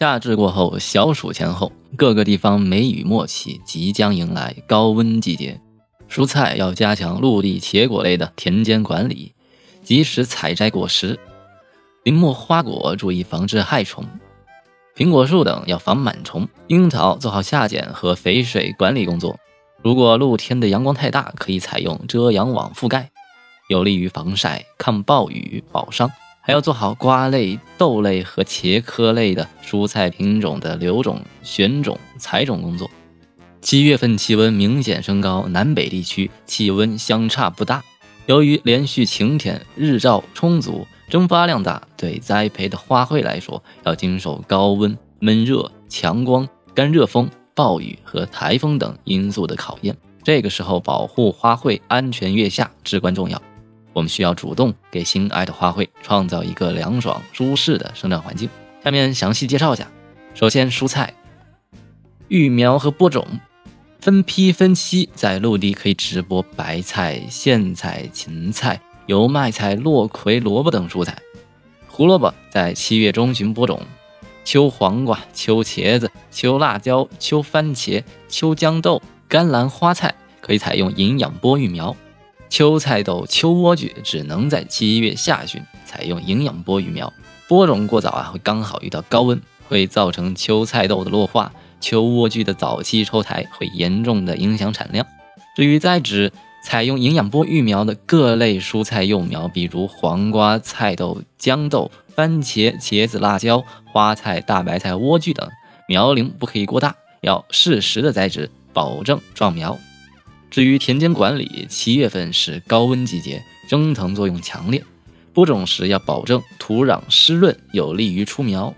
夏至过后，小暑前后，各个地方梅雨末期，即将迎来高温季节。蔬菜要加强陆地茄果类的田间管理，及时采摘果实。林木花果注意防治害虫，苹果树等要防螨虫。樱桃做好下剪和肥水管理工作。如果露天的阳光太大，可以采用遮阳网覆盖，有利于防晒、抗暴雨、保墒。还要做好瓜类、豆类和茄科类的蔬菜品种的留种、选种、采种工作。七月份气温明显升高，南北地区气温相差不大。由于连续晴天，日照充足，蒸发量大，对栽培的花卉来说，要经受高温、闷热、强光、干热风、暴雨和台风等因素的考验。这个时候，保护花卉安全月下至关重要。我们需要主动给心爱的花卉创造一个凉爽舒适的生长环境。下面详细介绍一下。首先，蔬菜育苗和播种，分批分期在陆地可以直播白菜、苋菜、芹菜、油麦菜、落葵、萝卜等蔬菜。胡萝卜在七月中旬播种，秋黄瓜、秋茄子、秋辣椒、秋番茄、秋豇豆、甘蓝花菜可以采用营养播育苗。秋菜豆、秋莴苣只能在七月下旬采用营养播育苗，播种过早啊，会刚好遇到高温，会造成秋菜豆的落化，秋莴苣的早期抽苔，会严重的影响产量。至于栽植采用营养播育苗的各类蔬菜幼苗，比如黄瓜、菜豆、豇豆、番茄、茄子、辣椒、花菜、大白菜、莴苣等，苗龄不可以过大，要适时的栽植，保证壮苗。至于田间管理，七月份是高温季节，蒸腾作用强烈。播种时要保证土壤湿润，有利于出苗。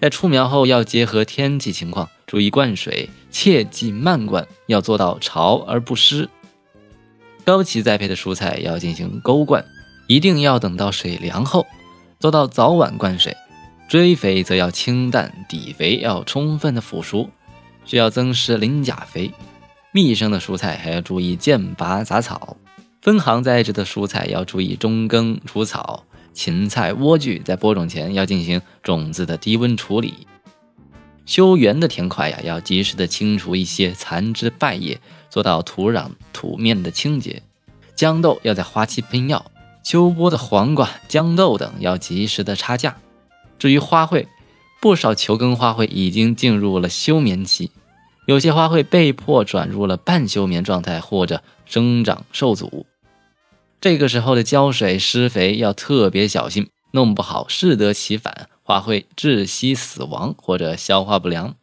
在出苗后，要结合天气情况，注意灌水，切忌慢灌，要做到潮而不湿。高期栽培的蔬菜要进行沟灌，一定要等到水凉后，做到早晚灌水。追肥则要清淡，底肥要充分的腐熟，需要增施磷钾肥。密生的蔬菜还要注意间拔杂草，分行栽植的蔬菜要注意中耕除草。芹菜、莴苣在播种前要进行种子的低温处理。修园的田块呀，要及时的清除一些残枝败叶，做到土壤土面的清洁。豇豆要在花期喷药，秋播的黄瓜、豇豆等要及时的插架。至于花卉，不少球根花卉已经进入了休眠期。有些花卉被迫转入了半休眠状态，或者生长受阻。这个时候的浇水施肥要特别小心，弄不好适得其反，花卉窒息死亡或者消化不良。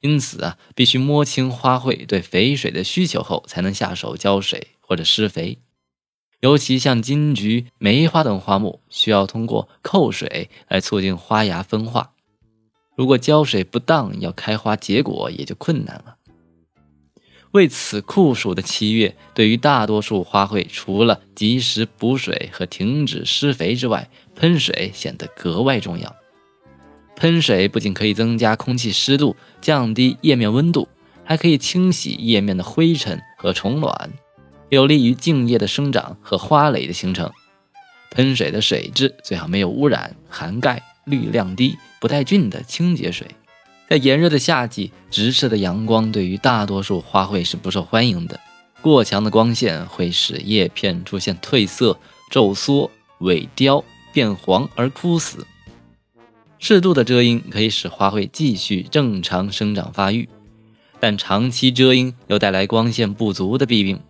因此啊，必须摸清花卉对肥水的需求后，才能下手浇水或者施肥。尤其像金桔、梅花等花木，需要通过扣水来促进花芽分化。如果浇水不当，要开花结果也就困难了。为此，酷暑的七月，对于大多数花卉，除了及时补水和停止施肥之外，喷水显得格外重要。喷水不仅可以增加空气湿度，降低叶面温度，还可以清洗叶面的灰尘和虫卵，有利于茎叶的生长和花蕾的形成。喷水的水质最好没有污染、含钙。氯量低、不带菌的清洁水，在炎热的夏季，直射的阳光对于大多数花卉是不受欢迎的。过强的光线会使叶片出现褪色、皱缩、萎凋、变黄而枯死。适度的遮阴可以使花卉继续正常生长发育，但长期遮阴又带来光线不足的弊病，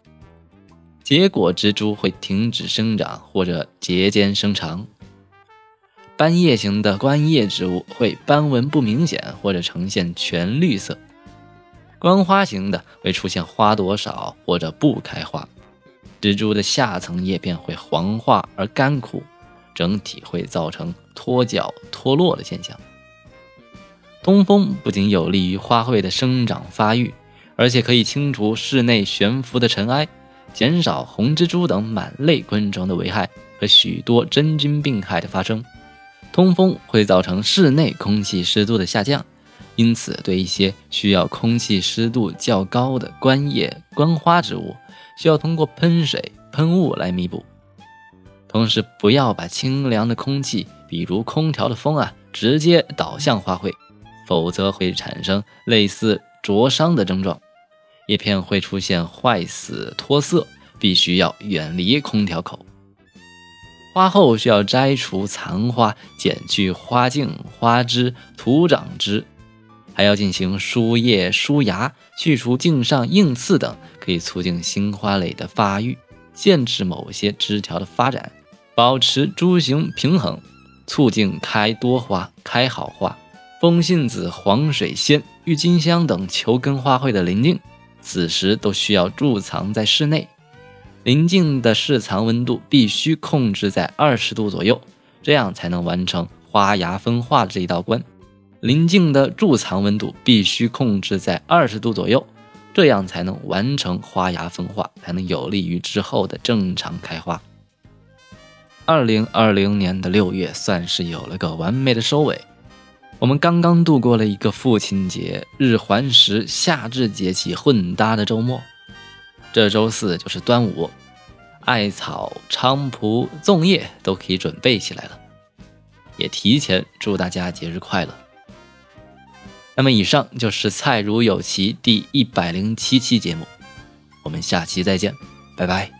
结果植株会停止生长或者节间生长。斑叶型的观叶植物会斑纹不明显，或者呈现全绿色；观花型的会出现花朵少或者不开花。植株的下层叶片会黄化而干枯，整体会造成脱角脱落的现象。通风不仅有利于花卉的生长发育，而且可以清除室内悬浮的尘埃，减少红蜘蛛等螨类昆虫的危害和许多真菌病害的发生。通风会造成室内空气湿度的下降，因此对一些需要空气湿度较高的观叶、观花植物，需要通过喷水、喷雾来弥补。同时，不要把清凉的空气，比如空调的风啊，直接导向花卉，否则会产生类似灼伤的症状，叶片会出现坏死脱色，必须要远离空调口。花后需要摘除残花，剪去花茎、花枝、徒长枝，还要进行疏叶、疏芽，去除茎上硬刺等，可以促进新花蕾的发育，限制某些枝条的发展，保持株形平衡，促进开多花、开好花。风信子、黄水仙、郁金香等球根花卉的临近，此时都需要贮藏在室内。鳞茎的室藏温度必须控制在二十度左右，这样才能完成花芽分化这一道关。鳞茎的贮藏温度必须控制在二十度左右，这样才能完成花芽分化，才能有利于之后的正常开花。二零二零年的六月算是有了个完美的收尾，我们刚刚度过了一个父亲节、日环食、夏至节气混搭的周末。这周四就是端午，艾草、菖蒲、粽叶都可以准备起来了，也提前祝大家节日快乐。那么，以上就是《菜如有奇》第一百零七期节目，我们下期再见，拜拜。